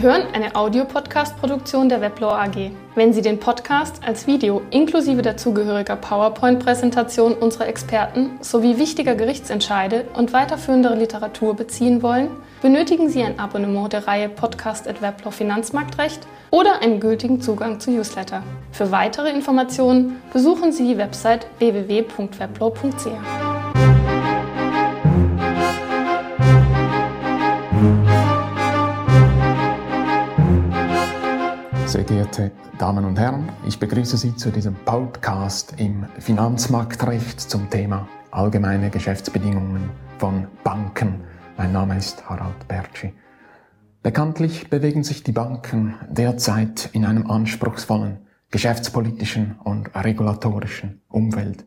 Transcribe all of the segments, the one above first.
Sie hören eine Audiopodcast-Produktion der Weblaw AG. Wenn Sie den Podcast als Video inklusive dazugehöriger PowerPoint-Präsentation unserer Experten sowie wichtiger Gerichtsentscheide und weiterführendere Literatur beziehen wollen, benötigen Sie ein Abonnement der Reihe Podcast at Weblaw Finanzmarktrecht oder einen gültigen Zugang zu Newsletter. Für weitere Informationen besuchen Sie die Website www.weblaw.ch. Sehr geehrte Damen und Herren, ich begrüße Sie zu diesem Podcast im Finanzmarktrecht zum Thema allgemeine Geschäftsbedingungen von Banken. Mein Name ist Harald Bertschi. Bekanntlich bewegen sich die Banken derzeit in einem anspruchsvollen geschäftspolitischen und regulatorischen Umfeld.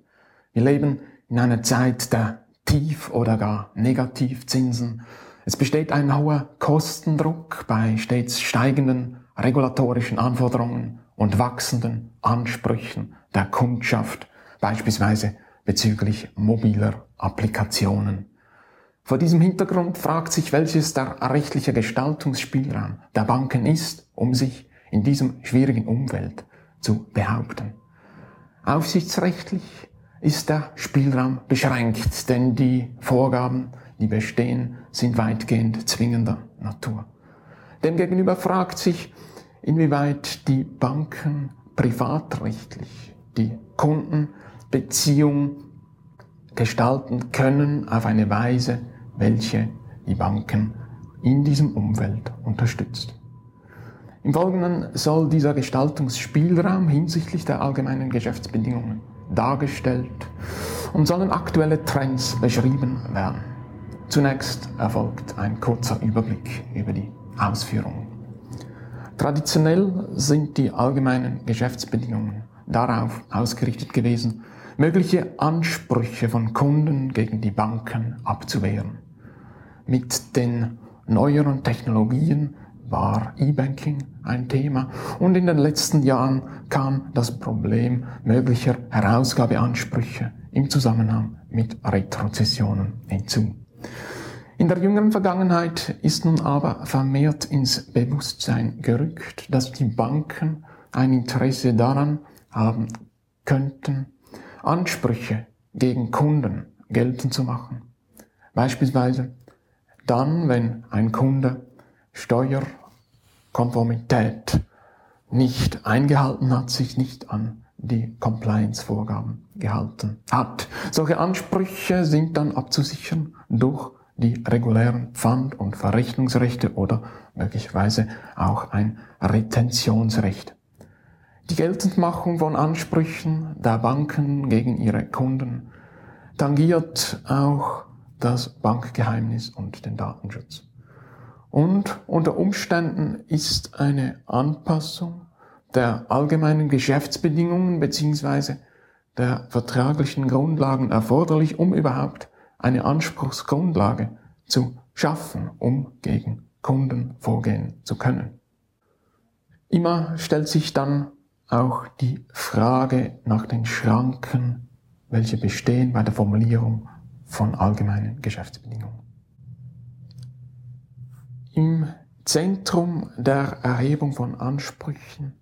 Wir leben in einer Zeit der Tief- oder gar Negativzinsen. Es besteht ein hoher Kostendruck bei stets steigenden regulatorischen Anforderungen und wachsenden Ansprüchen der Kundschaft, beispielsweise bezüglich mobiler Applikationen. Vor diesem Hintergrund fragt sich, welches der rechtliche Gestaltungsspielraum der Banken ist, um sich in diesem schwierigen Umfeld zu behaupten. Aufsichtsrechtlich ist der Spielraum beschränkt, denn die Vorgaben, die bestehen, sind weitgehend zwingender Natur. Demgegenüber fragt sich, inwieweit die Banken privatrechtlich die Kundenbeziehung gestalten können auf eine Weise, welche die Banken in diesem Umfeld unterstützt. Im Folgenden soll dieser Gestaltungsspielraum hinsichtlich der allgemeinen Geschäftsbedingungen dargestellt und sollen aktuelle Trends beschrieben werden. Zunächst erfolgt ein kurzer Überblick über die Ausführungen. Traditionell sind die allgemeinen Geschäftsbedingungen darauf ausgerichtet gewesen, mögliche Ansprüche von Kunden gegen die Banken abzuwehren. Mit den neueren Technologien war E-Banking ein Thema und in den letzten Jahren kam das Problem möglicher Herausgabeansprüche im Zusammenhang mit Retrozessionen hinzu. In der jüngeren Vergangenheit ist nun aber vermehrt ins Bewusstsein gerückt, dass die Banken ein Interesse daran haben könnten, Ansprüche gegen Kunden geltend zu machen. Beispielsweise dann, wenn ein Kunde Steuerkonformität nicht eingehalten hat, sich nicht an die Compliance-Vorgaben gehalten hat. Solche Ansprüche sind dann abzusichern durch die regulären Pfand- und Verrechnungsrechte oder möglicherweise auch ein Retentionsrecht. Die Geltendmachung von Ansprüchen der Banken gegen ihre Kunden tangiert auch das Bankgeheimnis und den Datenschutz. Und unter Umständen ist eine Anpassung der allgemeinen Geschäftsbedingungen beziehungsweise der vertraglichen Grundlagen erforderlich, um überhaupt eine Anspruchsgrundlage zu schaffen, um gegen Kunden vorgehen zu können. Immer stellt sich dann auch die Frage nach den Schranken, welche bestehen bei der Formulierung von allgemeinen Geschäftsbedingungen. Im Zentrum der Erhebung von Ansprüchen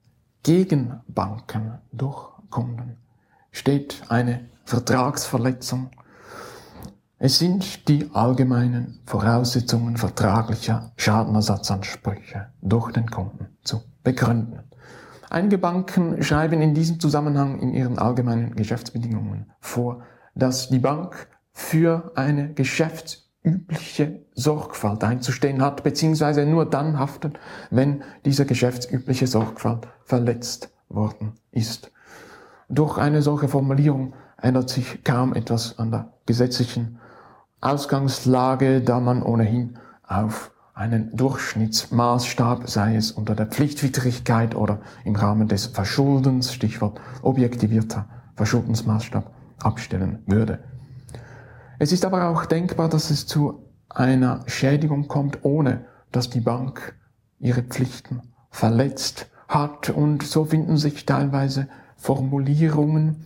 gegen Banken durch Kunden steht eine Vertragsverletzung es sind die allgemeinen Voraussetzungen vertraglicher Schadenersatzansprüche durch den Kunden zu begründen. Einige Banken schreiben in diesem Zusammenhang in ihren allgemeinen Geschäftsbedingungen vor, dass die Bank für eine geschäftsübliche Sorgfalt einzustehen hat, beziehungsweise nur dann haftet, wenn diese geschäftsübliche Sorgfalt verletzt worden ist. Durch eine solche Formulierung ändert sich kaum etwas an der gesetzlichen Ausgangslage, da man ohnehin auf einen Durchschnittsmaßstab, sei es unter der Pflichtwidrigkeit oder im Rahmen des Verschuldens, Stichwort objektivierter Verschuldensmaßstab, abstellen würde. Es ist aber auch denkbar, dass es zu einer Schädigung kommt, ohne dass die Bank ihre Pflichten verletzt hat. Und so finden sich teilweise Formulierungen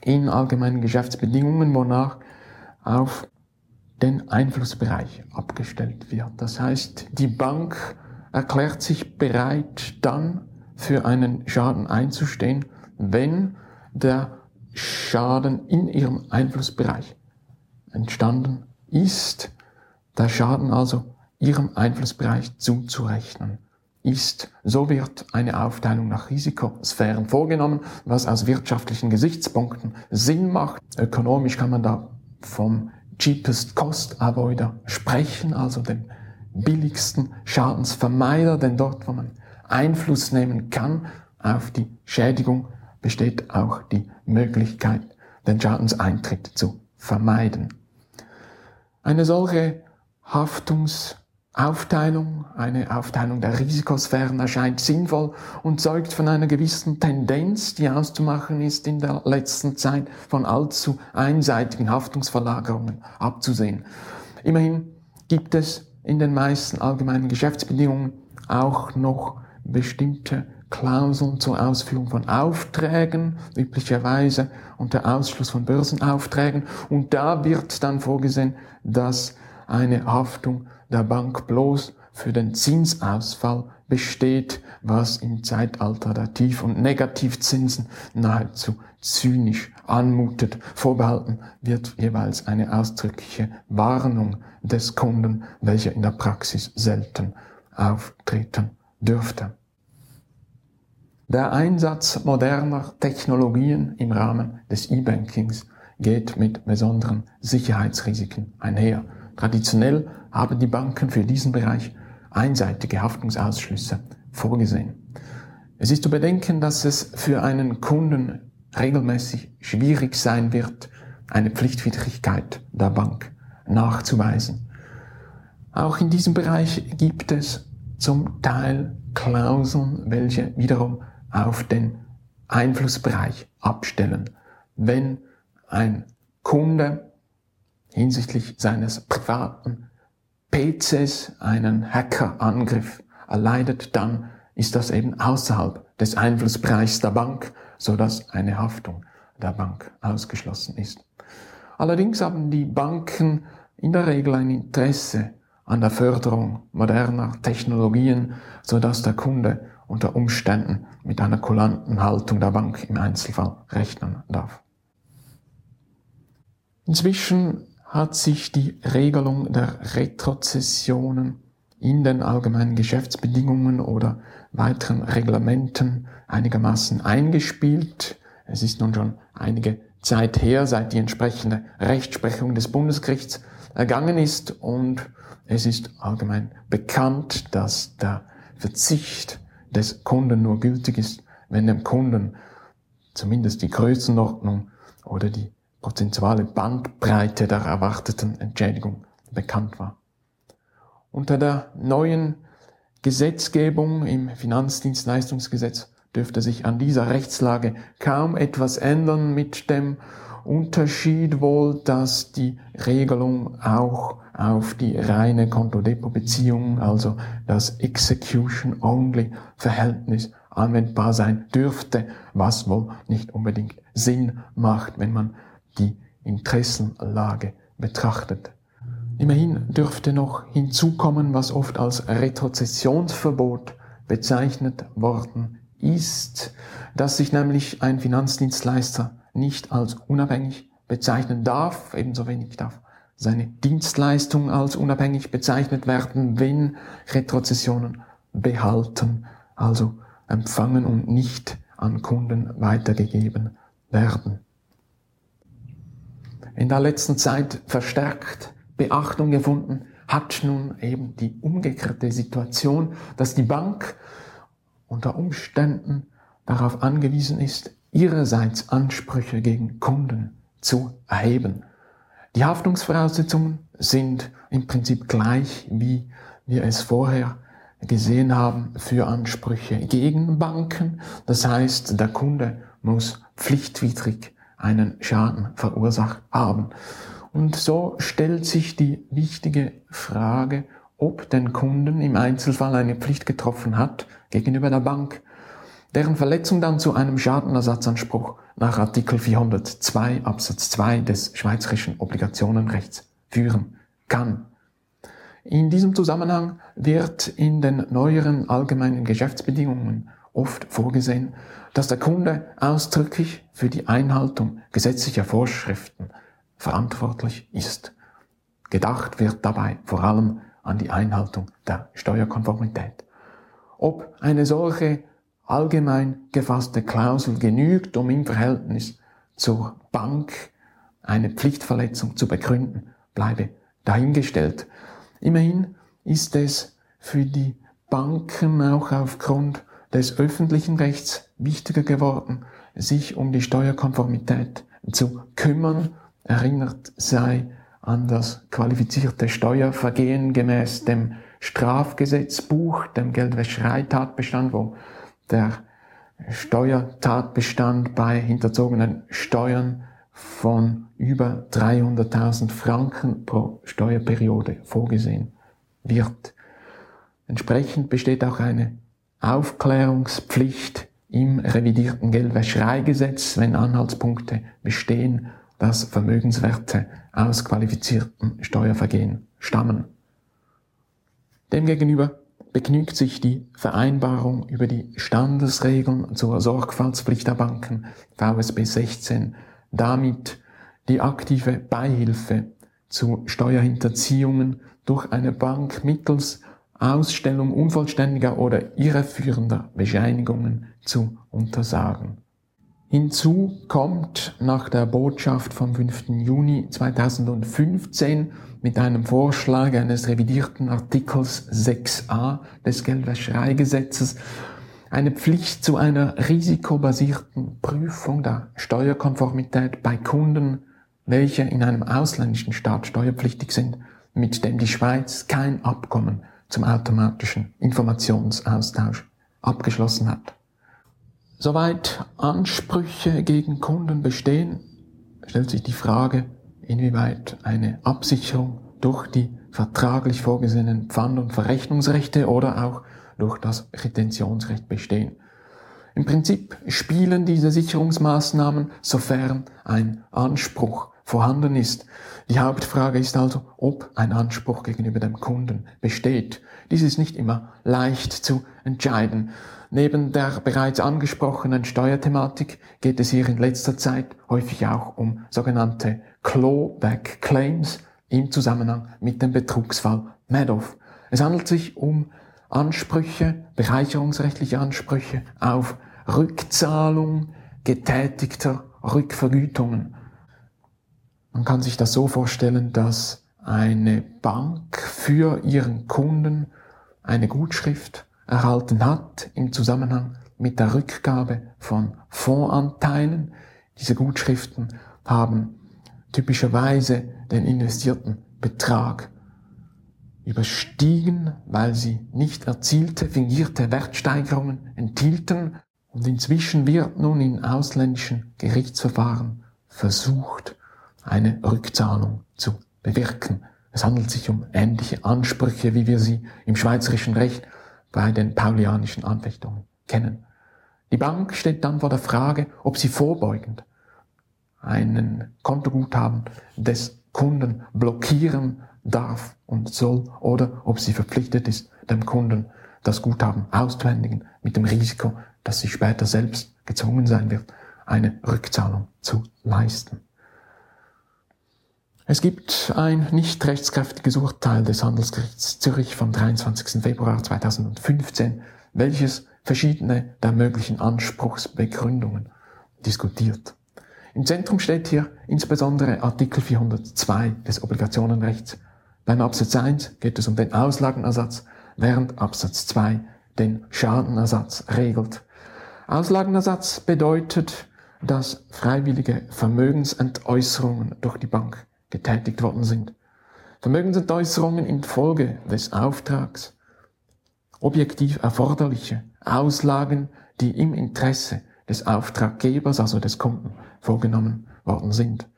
in allgemeinen Geschäftsbedingungen, wonach auf den Einflussbereich abgestellt wird. Das heißt, die Bank erklärt sich bereit, dann für einen Schaden einzustehen, wenn der Schaden in ihrem Einflussbereich entstanden ist, der Schaden also ihrem Einflussbereich zuzurechnen ist. So wird eine Aufteilung nach Risikosphären vorgenommen, was aus wirtschaftlichen Gesichtspunkten Sinn macht. Ökonomisch kann man da vom cheapest cost avoider sprechen, also dem billigsten Schadensvermeider, denn dort, wo man Einfluss nehmen kann auf die Schädigung, besteht auch die Möglichkeit, den Schadenseintritt zu vermeiden. Eine solche Haftungs Aufteilung, eine Aufteilung der Risikosphären erscheint sinnvoll und zeugt von einer gewissen Tendenz, die auszumachen ist, in der letzten Zeit von allzu einseitigen Haftungsverlagerungen abzusehen. Immerhin gibt es in den meisten allgemeinen Geschäftsbedingungen auch noch bestimmte Klauseln zur Ausführung von Aufträgen, üblicherweise unter Ausschluss von Börsenaufträgen. Und da wird dann vorgesehen, dass eine Haftung der Bank bloß für den Zinsausfall besteht, was im Zeitalter der Tief- und Negativzinsen nahezu zynisch anmutet. Vorbehalten wird jeweils eine ausdrückliche Warnung des Kunden, welche in der Praxis selten auftreten dürfte. Der Einsatz moderner Technologien im Rahmen des E-Bankings geht mit besonderen Sicherheitsrisiken einher. Traditionell haben die Banken für diesen Bereich einseitige Haftungsausschlüsse vorgesehen. Es ist zu bedenken, dass es für einen Kunden regelmäßig schwierig sein wird, eine Pflichtwidrigkeit der Bank nachzuweisen. Auch in diesem Bereich gibt es zum Teil Klauseln, welche wiederum auf den Einflussbereich abstellen. Wenn ein Kunde hinsichtlich seines privaten PCs einen Hackerangriff erleidet, dann ist das eben außerhalb des Einflussbereichs der Bank, so dass eine Haftung der Bank ausgeschlossen ist. Allerdings haben die Banken in der Regel ein Interesse an der Förderung moderner Technologien, so dass der Kunde unter Umständen mit einer kulanten Haltung der Bank im Einzelfall rechnen darf. Inzwischen hat sich die Regelung der Retrozessionen in den allgemeinen Geschäftsbedingungen oder weiteren Reglementen einigermaßen eingespielt. Es ist nun schon einige Zeit her, seit die entsprechende Rechtsprechung des Bundesgerichts ergangen ist und es ist allgemein bekannt, dass der Verzicht des Kunden nur gültig ist, wenn dem Kunden zumindest die Größenordnung oder die prozentuale Bandbreite der erwarteten Entschädigung bekannt war. Unter der neuen Gesetzgebung im Finanzdienstleistungsgesetz dürfte sich an dieser Rechtslage kaum etwas ändern mit dem Unterschied wohl, dass die Regelung auch auf die reine Konto-Depot-Beziehung, also das Execution-Only-Verhältnis anwendbar sein dürfte, was wohl nicht unbedingt Sinn macht, wenn man die Interessenlage betrachtet. Immerhin dürfte noch hinzukommen, was oft als Retrozessionsverbot bezeichnet worden ist, dass sich nämlich ein Finanzdienstleister nicht als unabhängig bezeichnen darf, ebenso wenig darf seine Dienstleistung als unabhängig bezeichnet werden, wenn Retrozessionen behalten, also empfangen und nicht an Kunden weitergegeben werden in der letzten Zeit verstärkt Beachtung gefunden, hat nun eben die umgekehrte Situation, dass die Bank unter Umständen darauf angewiesen ist, ihrerseits Ansprüche gegen Kunden zu erheben. Die Haftungsvoraussetzungen sind im Prinzip gleich, wie wir es vorher gesehen haben für Ansprüche gegen Banken. Das heißt, der Kunde muss pflichtwidrig einen Schaden verursacht haben. Und so stellt sich die wichtige Frage, ob den Kunden im Einzelfall eine Pflicht getroffen hat gegenüber der Bank, deren Verletzung dann zu einem Schadenersatzanspruch nach Artikel 402 Absatz 2 des Schweizerischen Obligationenrechts führen kann. In diesem Zusammenhang wird in den neueren allgemeinen Geschäftsbedingungen oft vorgesehen, dass der Kunde ausdrücklich für die Einhaltung gesetzlicher Vorschriften verantwortlich ist. Gedacht wird dabei vor allem an die Einhaltung der Steuerkonformität. Ob eine solche allgemein gefasste Klausel genügt, um im Verhältnis zur Bank eine Pflichtverletzung zu begründen, bleibe dahingestellt. Immerhin ist es für die Banken auch aufgrund des öffentlichen Rechts wichtiger geworden, sich um die Steuerkonformität zu kümmern. Erinnert sei an das qualifizierte Steuervergehen gemäß dem Strafgesetzbuch, dem Geldwäschereitatbestand, wo der Steuertatbestand bei hinterzogenen Steuern von über 300.000 Franken pro Steuerperiode vorgesehen wird. Entsprechend besteht auch eine Aufklärungspflicht im revidierten Geldwäschereigesetz, wenn Anhaltspunkte bestehen, dass Vermögenswerte aus qualifizierten Steuervergehen stammen. Demgegenüber begnügt sich die Vereinbarung über die Standesregeln zur Sorgfaltspflicht der Banken VSB 16 damit, die aktive Beihilfe zu Steuerhinterziehungen durch eine Bank mittels Ausstellung unvollständiger oder irreführender Bescheinigungen zu untersagen. Hinzu kommt nach der Botschaft vom 5. Juni 2015 mit einem Vorschlag eines revidierten Artikels 6a des Geldwäschereigesetzes eine Pflicht zu einer risikobasierten Prüfung der Steuerkonformität bei Kunden, welche in einem ausländischen Staat steuerpflichtig sind, mit dem die Schweiz kein Abkommen zum automatischen Informationsaustausch abgeschlossen hat. Soweit Ansprüche gegen Kunden bestehen, stellt sich die Frage, inwieweit eine Absicherung durch die vertraglich vorgesehenen Pfand- und Verrechnungsrechte oder auch durch das Retentionsrecht bestehen. Im Prinzip spielen diese Sicherungsmaßnahmen, sofern ein Anspruch vorhanden ist. Die Hauptfrage ist also, ob ein Anspruch gegenüber dem Kunden besteht. Dies ist nicht immer leicht zu entscheiden. Neben der bereits angesprochenen Steuerthematik geht es hier in letzter Zeit häufig auch um sogenannte Clawback Claims im Zusammenhang mit dem Betrugsfall Madoff. Es handelt sich um Ansprüche, bereicherungsrechtliche Ansprüche auf Rückzahlung getätigter Rückvergütungen. Man kann sich das so vorstellen, dass eine Bank für ihren Kunden eine Gutschrift erhalten hat im Zusammenhang mit der Rückgabe von Fondsanteilen. Diese Gutschriften haben typischerweise den investierten Betrag überstiegen, weil sie nicht erzielte fingierte Wertsteigerungen enthielten und inzwischen wird nun in ausländischen Gerichtsverfahren versucht, eine Rückzahlung zu bewirken. Es handelt sich um ähnliche Ansprüche, wie wir sie im schweizerischen Recht bei den paulianischen Anfechtungen kennen. Die Bank steht dann vor der Frage, ob sie vorbeugend einen Kontoguthaben des Kunden blockieren darf und soll oder ob sie verpflichtet ist, dem Kunden das Guthaben auszuhändigen mit dem Risiko, dass sie später selbst gezwungen sein wird, eine Rückzahlung zu leisten. Es gibt ein nicht rechtskräftiges Urteil des Handelsgerichts Zürich vom 23. Februar 2015, welches verschiedene der möglichen Anspruchsbegründungen diskutiert. Im Zentrum steht hier insbesondere Artikel 402 des Obligationenrechts. Beim Absatz 1 geht es um den Auslagenersatz, während Absatz 2 den Schadenersatz regelt. Auslagenersatz bedeutet, dass freiwillige Vermögensentäußerungen durch die Bank getätigt worden sind. Vermögensentäußerungen infolge des Auftrags, objektiv erforderliche Auslagen, die im Interesse des Auftraggebers, also des Kunden, vorgenommen worden sind.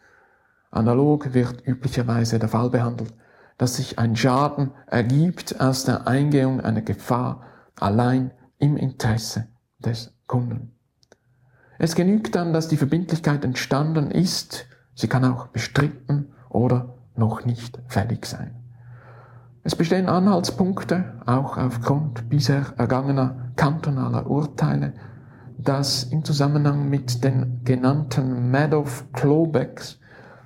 Analog wird üblicherweise der Fall behandelt, dass sich ein Schaden ergibt aus der Eingehung einer Gefahr allein im Interesse des Kunden. Es genügt dann, dass die Verbindlichkeit entstanden ist, sie kann auch bestritten oder noch nicht fällig sein. Es bestehen Anhaltspunkte, auch aufgrund bisher ergangener kantonaler Urteile, dass im Zusammenhang mit den genannten Madoff-Clawbacks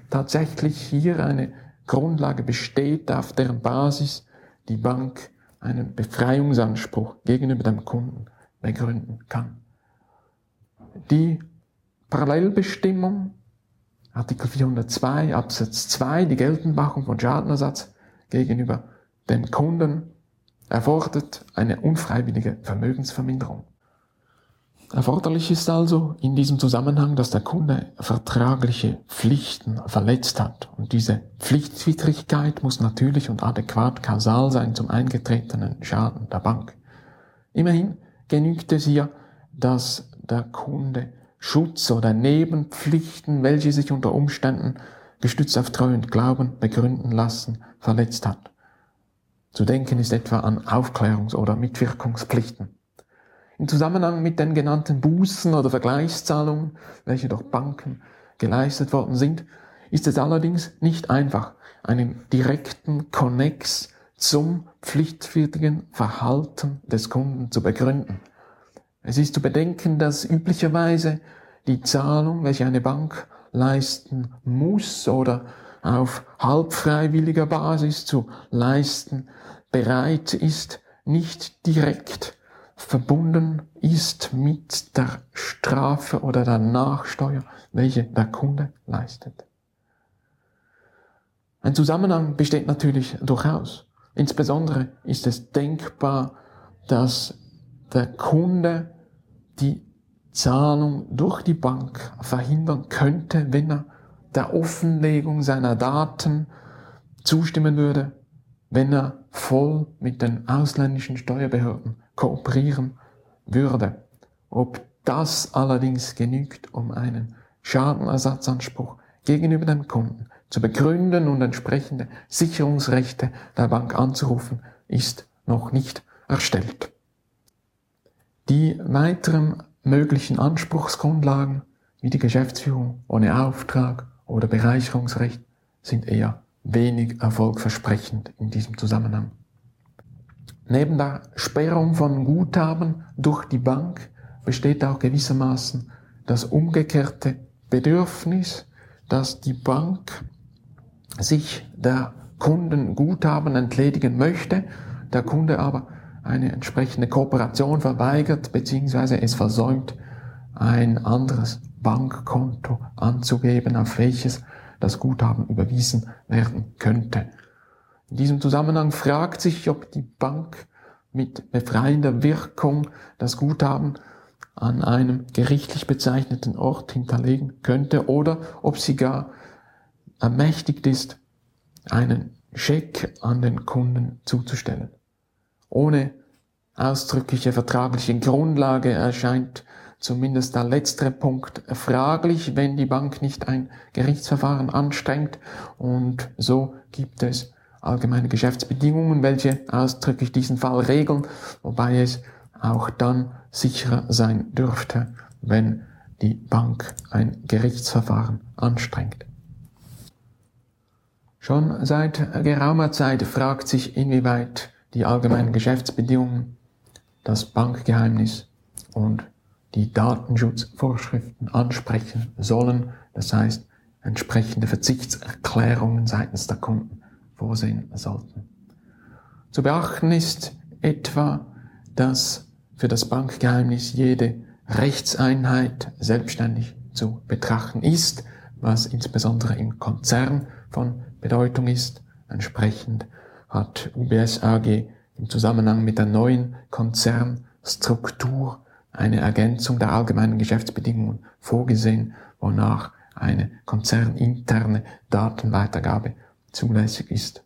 tatsächlich hier eine Grundlage besteht, auf deren Basis die Bank einen Befreiungsanspruch gegenüber dem Kunden begründen kann. Die Parallelbestimmung, Artikel 402 Absatz 2, die Geltendmachung von Schadenersatz gegenüber dem Kunden, erfordert eine unfreiwillige Vermögensverminderung. Erforderlich ist also in diesem Zusammenhang, dass der Kunde vertragliche Pflichten verletzt hat. Und diese Pflichtwidrigkeit muss natürlich und adäquat kausal sein zum eingetretenen Schaden der Bank. Immerhin genügt es hier, dass der Kunde Schutz oder Nebenpflichten, welche sich unter Umständen gestützt auf Treu und Glauben begründen lassen, verletzt hat. Zu denken ist etwa an Aufklärungs- oder Mitwirkungspflichten. Im Zusammenhang mit den genannten Bußen oder Vergleichszahlungen, welche durch Banken geleistet worden sind, ist es allerdings nicht einfach, einen direkten Konnex zum pflichtwidrigen Verhalten des Kunden zu begründen. Es ist zu bedenken, dass üblicherweise die Zahlung, welche eine Bank leisten muss oder auf halbfreiwilliger Basis zu leisten bereit ist, nicht direkt verbunden ist mit der Strafe oder der Nachsteuer, welche der Kunde leistet. Ein Zusammenhang besteht natürlich durchaus. Insbesondere ist es denkbar, dass der Kunde die Zahlung durch die Bank verhindern könnte, wenn er der Offenlegung seiner Daten zustimmen würde, wenn er voll mit den ausländischen Steuerbehörden kooperieren würde. Ob das allerdings genügt, um einen Schadenersatzanspruch gegenüber dem Kunden zu begründen und entsprechende Sicherungsrechte der Bank anzurufen, ist noch nicht erstellt. Die weiteren möglichen Anspruchsgrundlagen wie die Geschäftsführung ohne Auftrag oder Bereicherungsrecht sind eher wenig erfolgversprechend in diesem Zusammenhang. Neben der Sperrung von Guthaben durch die Bank besteht auch gewissermaßen das umgekehrte Bedürfnis, dass die Bank sich der Kunden Guthaben entledigen möchte, der Kunde aber eine entsprechende Kooperation verweigert bzw. es versäumt, ein anderes Bankkonto anzugeben, auf welches das Guthaben überwiesen werden könnte. In diesem Zusammenhang fragt sich, ob die Bank mit befreiender Wirkung das Guthaben an einem gerichtlich bezeichneten Ort hinterlegen könnte oder ob sie gar ermächtigt ist, einen Scheck an den Kunden zuzustellen. Ohne ausdrückliche vertragliche Grundlage erscheint zumindest der letztere Punkt fraglich, wenn die Bank nicht ein Gerichtsverfahren anstrengt und so gibt es allgemeine Geschäftsbedingungen, welche ausdrücklich diesen Fall regeln, wobei es auch dann sicherer sein dürfte, wenn die Bank ein Gerichtsverfahren anstrengt. Schon seit geraumer Zeit fragt sich, inwieweit die allgemeinen Geschäftsbedingungen, das Bankgeheimnis und die Datenschutzvorschriften ansprechen sollen, das heißt entsprechende Verzichtserklärungen seitens der Kunden vorsehen sollten. Zu beachten ist etwa, dass für das Bankgeheimnis jede Rechtseinheit selbstständig zu betrachten ist, was insbesondere im Konzern von Bedeutung ist. Entsprechend hat UBS AG im Zusammenhang mit der neuen Konzernstruktur eine Ergänzung der allgemeinen Geschäftsbedingungen vorgesehen, wonach eine konzerninterne Datenweitergabe zulässig ist.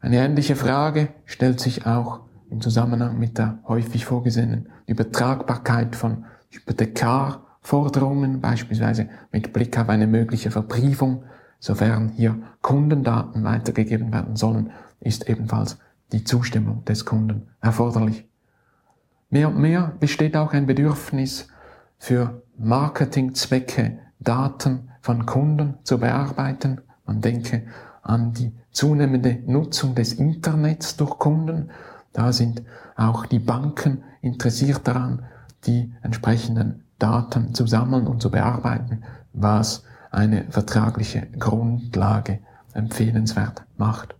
Eine ähnliche Frage stellt sich auch im Zusammenhang mit der häufig vorgesehenen Übertragbarkeit von Hypothekarforderungen, beispielsweise mit Blick auf eine mögliche Verbriefung, sofern hier Kundendaten weitergegeben werden sollen, ist ebenfalls die Zustimmung des Kunden erforderlich. Mehr und mehr besteht auch ein Bedürfnis für Marketingzwecke Daten von Kunden zu bearbeiten. Man denke die zunehmende Nutzung des Internets durch Kunden. Da sind auch die Banken interessiert daran, die entsprechenden Daten zu sammeln und zu bearbeiten, was eine vertragliche Grundlage empfehlenswert macht.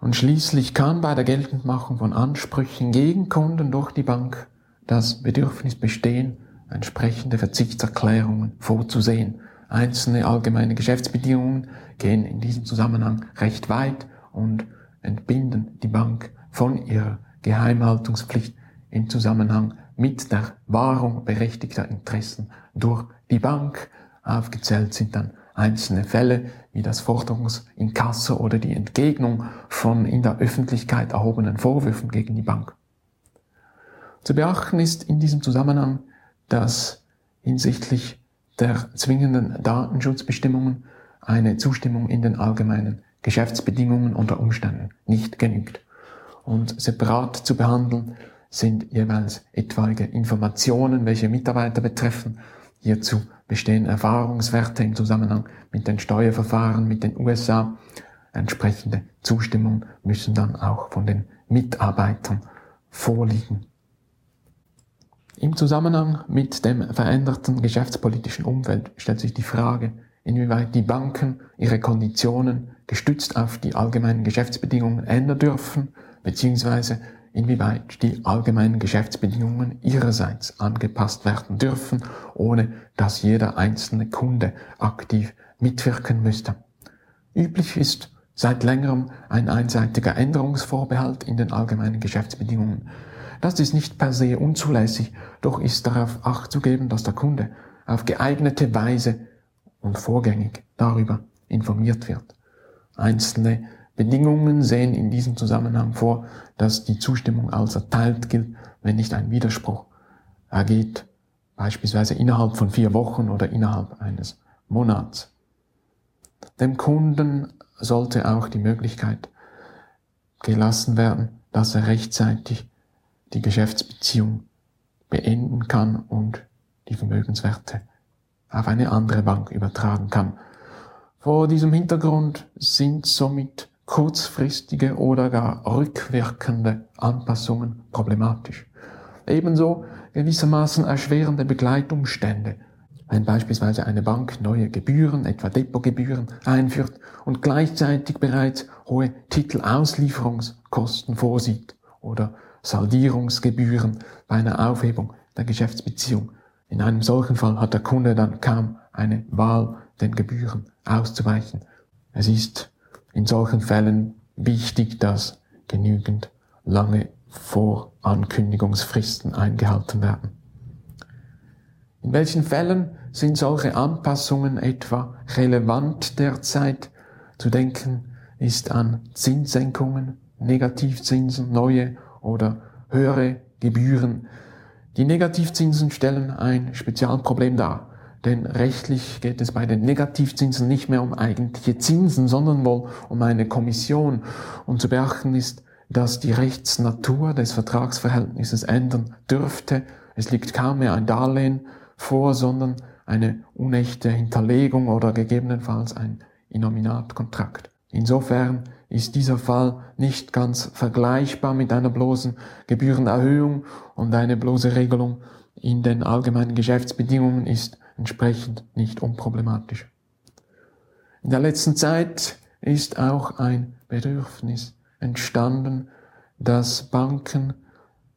Und schließlich kann bei der Geltendmachung von Ansprüchen gegen Kunden durch die Bank das Bedürfnis bestehen, entsprechende Verzichtserklärungen vorzusehen. Einzelne allgemeine Geschäftsbedingungen gehen in diesem Zusammenhang recht weit und entbinden die Bank von ihrer Geheimhaltungspflicht im Zusammenhang mit der Wahrung berechtigter Interessen durch die Bank. Aufgezählt sind dann einzelne Fälle wie das Forderungsinkasso oder die Entgegnung von in der Öffentlichkeit erhobenen Vorwürfen gegen die Bank. Zu beachten ist in diesem Zusammenhang, dass hinsichtlich der zwingenden Datenschutzbestimmungen eine Zustimmung in den allgemeinen Geschäftsbedingungen unter Umständen nicht genügt. Und separat zu behandeln sind jeweils etwaige Informationen, welche Mitarbeiter betreffen. Hierzu bestehen Erfahrungswerte im Zusammenhang mit den Steuerverfahren mit den USA. Entsprechende Zustimmungen müssen dann auch von den Mitarbeitern vorliegen. Im Zusammenhang mit dem veränderten geschäftspolitischen Umfeld stellt sich die Frage, inwieweit die Banken ihre Konditionen gestützt auf die allgemeinen Geschäftsbedingungen ändern dürfen, beziehungsweise inwieweit die allgemeinen Geschäftsbedingungen ihrerseits angepasst werden dürfen, ohne dass jeder einzelne Kunde aktiv mitwirken müsste. Üblich ist seit längerem ein einseitiger Änderungsvorbehalt in den allgemeinen Geschäftsbedingungen. Das ist nicht per se unzulässig, doch ist darauf Acht zu geben, dass der Kunde auf geeignete Weise und vorgängig darüber informiert wird. Einzelne Bedingungen sehen in diesem Zusammenhang vor, dass die Zustimmung als erteilt gilt, wenn nicht ein Widerspruch ergeht, beispielsweise innerhalb von vier Wochen oder innerhalb eines Monats. Dem Kunden sollte auch die Möglichkeit gelassen werden, dass er rechtzeitig die Geschäftsbeziehung beenden kann und die Vermögenswerte auf eine andere Bank übertragen kann. Vor diesem Hintergrund sind somit kurzfristige oder gar rückwirkende Anpassungen problematisch. Ebenso gewissermaßen erschwerende Begleitumstände, wenn beispielsweise eine Bank neue Gebühren, etwa Depotgebühren, einführt und gleichzeitig bereits hohe Titelauslieferungskosten vorsieht oder Saldierungsgebühren bei einer Aufhebung der Geschäftsbeziehung. In einem solchen Fall hat der Kunde dann kaum eine Wahl, den Gebühren auszuweichen. Es ist in solchen Fällen wichtig, dass genügend lange Vorankündigungsfristen eingehalten werden. In welchen Fällen sind solche Anpassungen etwa relevant derzeit? Zu denken ist an Zinssenkungen, Negativzinsen, neue oder höhere Gebühren. Die Negativzinsen stellen ein Spezialproblem dar, denn rechtlich geht es bei den Negativzinsen nicht mehr um eigentliche Zinsen, sondern wohl um eine Kommission. Und zu beachten ist, dass die Rechtsnatur des Vertragsverhältnisses ändern dürfte. Es liegt kaum mehr ein Darlehen vor, sondern eine unechte Hinterlegung oder gegebenenfalls ein Innominatkontrakt. Insofern ist dieser Fall nicht ganz vergleichbar mit einer bloßen Gebührenerhöhung und eine bloße Regelung in den allgemeinen Geschäftsbedingungen ist entsprechend nicht unproblematisch. In der letzten Zeit ist auch ein Bedürfnis entstanden, dass Banken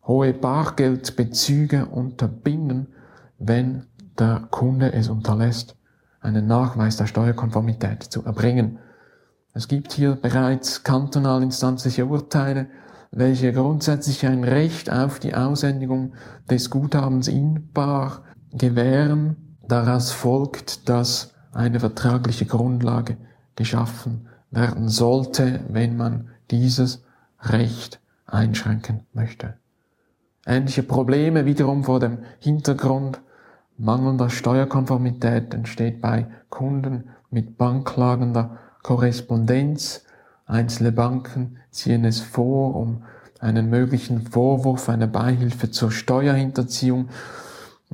hohe Bargeldbezüge unterbinden, wenn der Kunde es unterlässt, einen Nachweis der Steuerkonformität zu erbringen. Es gibt hier bereits kantonalinstanzliche Urteile, welche grundsätzlich ein Recht auf die Aushändigung des Guthabens in Bar gewähren. Daraus folgt, dass eine vertragliche Grundlage geschaffen werden sollte, wenn man dieses Recht einschränken möchte. Ähnliche Probleme wiederum vor dem Hintergrund mangelnder Steuerkonformität entsteht bei Kunden mit banklagender Korrespondenz. Einzelne Banken ziehen es vor, um einen möglichen Vorwurf einer Beihilfe zur Steuerhinterziehung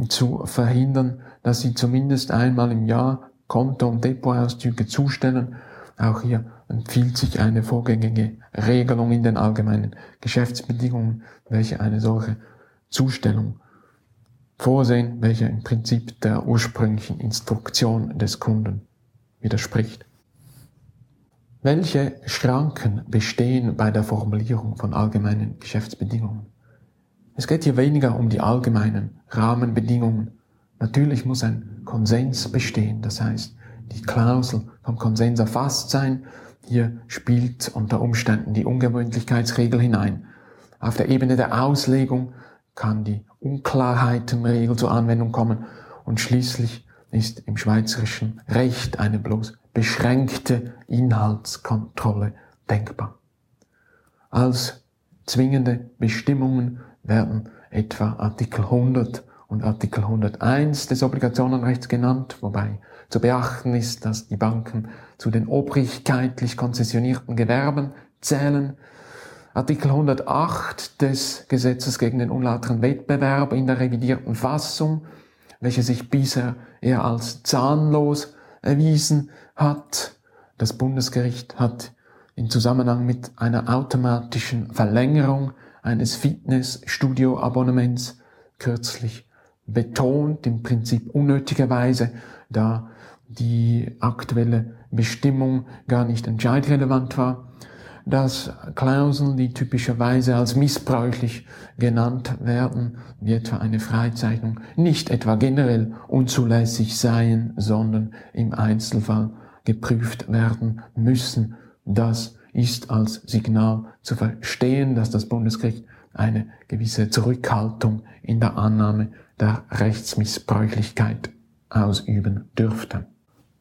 zu verhindern, dass sie zumindest einmal im Jahr Konto- und Depotauszüge zustellen. Auch hier empfiehlt sich eine vorgängige Regelung in den allgemeinen Geschäftsbedingungen, welche eine solche Zustellung vorsehen, welche im Prinzip der ursprünglichen Instruktion des Kunden widerspricht. Welche Schranken bestehen bei der Formulierung von allgemeinen Geschäftsbedingungen? Es geht hier weniger um die allgemeinen Rahmenbedingungen. Natürlich muss ein Konsens bestehen, das heißt, die Klausel vom Konsens erfasst sein. Hier spielt unter Umständen die Ungewöhnlichkeitsregel hinein. Auf der Ebene der Auslegung kann die Unklarheitenregel zur Anwendung kommen und schließlich ist im schweizerischen Recht eine bloß beschränkte Inhaltskontrolle denkbar. Als zwingende Bestimmungen werden etwa Artikel 100 und Artikel 101 des Obligationenrechts genannt, wobei zu beachten ist, dass die Banken zu den obrigkeitlich konzessionierten Gewerben zählen. Artikel 108 des Gesetzes gegen den unlauteren Wettbewerb in der revidierten Fassung, welche sich bisher eher als zahnlos erwiesen hat. Das Bundesgericht hat in Zusammenhang mit einer automatischen Verlängerung eines Fitnessstudio-Abonnements kürzlich betont, im Prinzip unnötigerweise, da die aktuelle Bestimmung gar nicht entscheidrelevant war, dass Klauseln, die typischerweise als missbräuchlich genannt werden, wie etwa eine Freizeichnung, nicht etwa generell unzulässig seien, sondern im Einzelfall geprüft werden müssen. Das ist als Signal zu verstehen, dass das Bundesgericht eine gewisse Zurückhaltung in der Annahme der Rechtsmissbräuchlichkeit ausüben dürfte.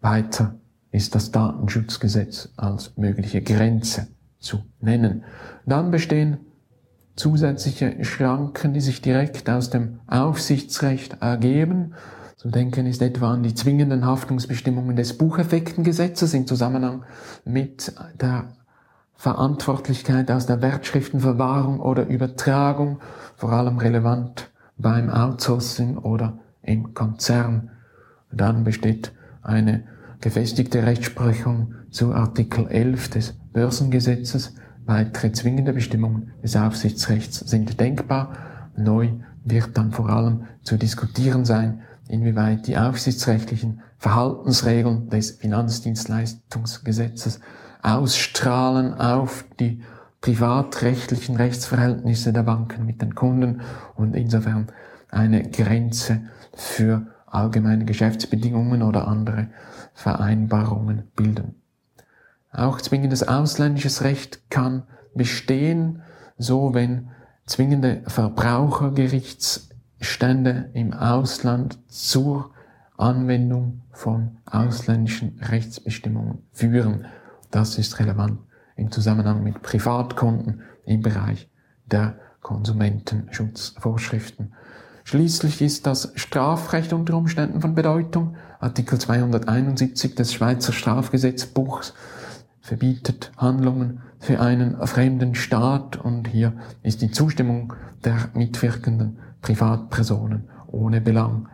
Weiter ist das Datenschutzgesetz als mögliche Grenze zu nennen. Dann bestehen zusätzliche Schranken, die sich direkt aus dem Aufsichtsrecht ergeben. Zu denken ist etwa an die zwingenden Haftungsbestimmungen des Bucheffektengesetzes im Zusammenhang mit der Verantwortlichkeit aus der Wertschriftenverwahrung oder Übertragung, vor allem relevant beim Outsourcing oder im Konzern. Dann besteht eine gefestigte Rechtsprechung zu Artikel 11 des Börsengesetzes. Weitere zwingende Bestimmungen des Aufsichtsrechts sind denkbar. Neu wird dann vor allem zu diskutieren sein, inwieweit die aufsichtsrechtlichen Verhaltensregeln des Finanzdienstleistungsgesetzes ausstrahlen auf die privatrechtlichen Rechtsverhältnisse der Banken mit den Kunden und insofern eine Grenze für allgemeine Geschäftsbedingungen oder andere Vereinbarungen bilden. Auch zwingendes ausländisches Recht kann bestehen, so wenn zwingende Verbrauchergerichtsstände im Ausland zur Anwendung von ausländischen Rechtsbestimmungen führen. Das ist relevant im Zusammenhang mit Privatkunden im Bereich der Konsumentenschutzvorschriften. Schließlich ist das Strafrecht unter Umständen von Bedeutung. Artikel 271 des Schweizer Strafgesetzbuchs verbietet Handlungen für einen fremden Staat und hier ist die Zustimmung der mitwirkenden Privatpersonen ohne Belang.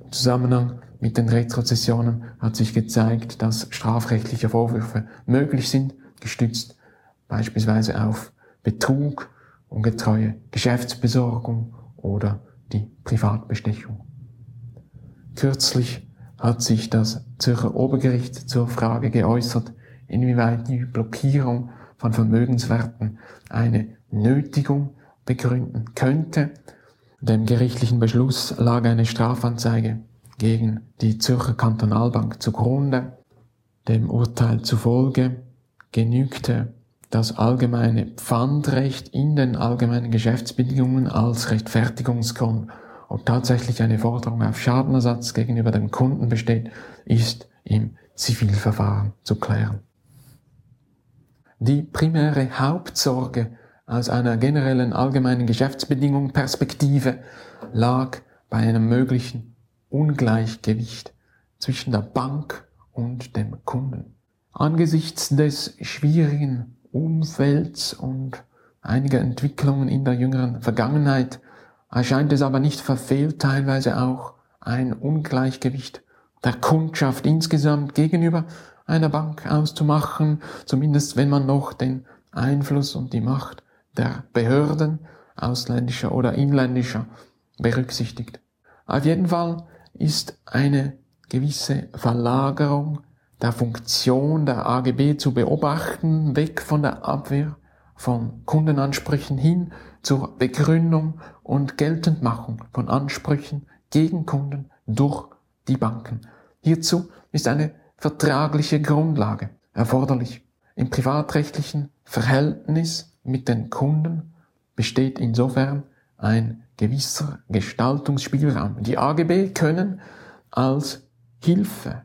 Im Zusammenhang mit den Retrozessionen hat sich gezeigt, dass strafrechtliche Vorwürfe möglich sind, gestützt beispielsweise auf Betrug, ungetreue Geschäftsbesorgung oder die Privatbestechung. Kürzlich hat sich das Zürcher Obergericht zur Frage geäußert, inwieweit die Blockierung von Vermögenswerten eine Nötigung begründen könnte. Dem gerichtlichen Beschluss lag eine Strafanzeige gegen die Zürcher Kantonalbank zugrunde. Dem Urteil zufolge genügte das allgemeine Pfandrecht in den allgemeinen Geschäftsbedingungen als Rechtfertigungsgrund. Ob tatsächlich eine Forderung auf Schadenersatz gegenüber dem Kunden besteht, ist im Zivilverfahren zu klären. Die primäre Hauptsorge aus einer generellen allgemeinen Geschäftsbedingung Perspektive lag bei einem möglichen Ungleichgewicht zwischen der Bank und dem Kunden. Angesichts des schwierigen Umfelds und einiger Entwicklungen in der jüngeren Vergangenheit erscheint es aber nicht verfehlt, teilweise auch ein Ungleichgewicht der Kundschaft insgesamt gegenüber einer Bank auszumachen, zumindest wenn man noch den Einfluss und die Macht der Behörden, ausländischer oder inländischer, berücksichtigt. Auf jeden Fall ist eine gewisse Verlagerung der Funktion der AGB zu beobachten, weg von der Abwehr von Kundenansprüchen hin zur Begründung und Geltendmachung von Ansprüchen gegen Kunden durch die Banken. Hierzu ist eine vertragliche Grundlage erforderlich. Im privatrechtlichen Verhältnis mit den Kunden besteht insofern ein gewisser Gestaltungsspielraum. Die AGB können als Hilfe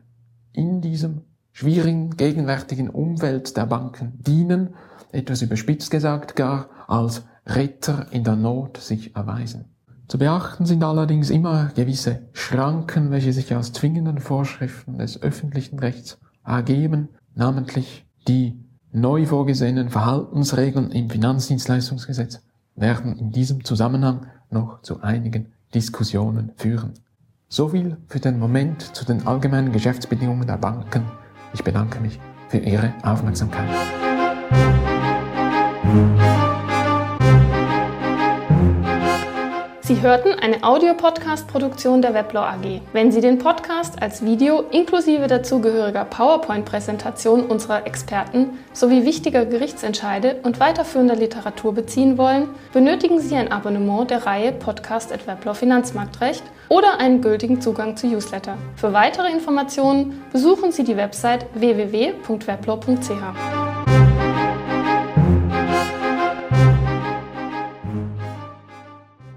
in diesem schwierigen gegenwärtigen Umfeld der Banken dienen, etwas überspitzt gesagt gar als Retter in der Not sich erweisen. Zu beachten sind allerdings immer gewisse Schranken, welche sich aus zwingenden Vorschriften des öffentlichen Rechts ergeben, namentlich die neu vorgesehenen Verhaltensregeln im Finanzdienstleistungsgesetz werden in diesem Zusammenhang noch zu einigen Diskussionen führen. Soviel für den Moment zu den allgemeinen Geschäftsbedingungen der Banken. Ich bedanke mich für Ihre Aufmerksamkeit. Sie hörten eine Audiopodcast-Produktion der Weblaw AG. Wenn Sie den Podcast als Video inklusive dazugehöriger PowerPoint-Präsentation unserer Experten sowie wichtiger Gerichtsentscheide und weiterführender Literatur beziehen wollen, benötigen Sie ein Abonnement der Reihe Podcast at Weblaw Finanzmarktrecht oder einen gültigen Zugang zu Newsletter. Für weitere Informationen besuchen Sie die Website www.weblaw.ch.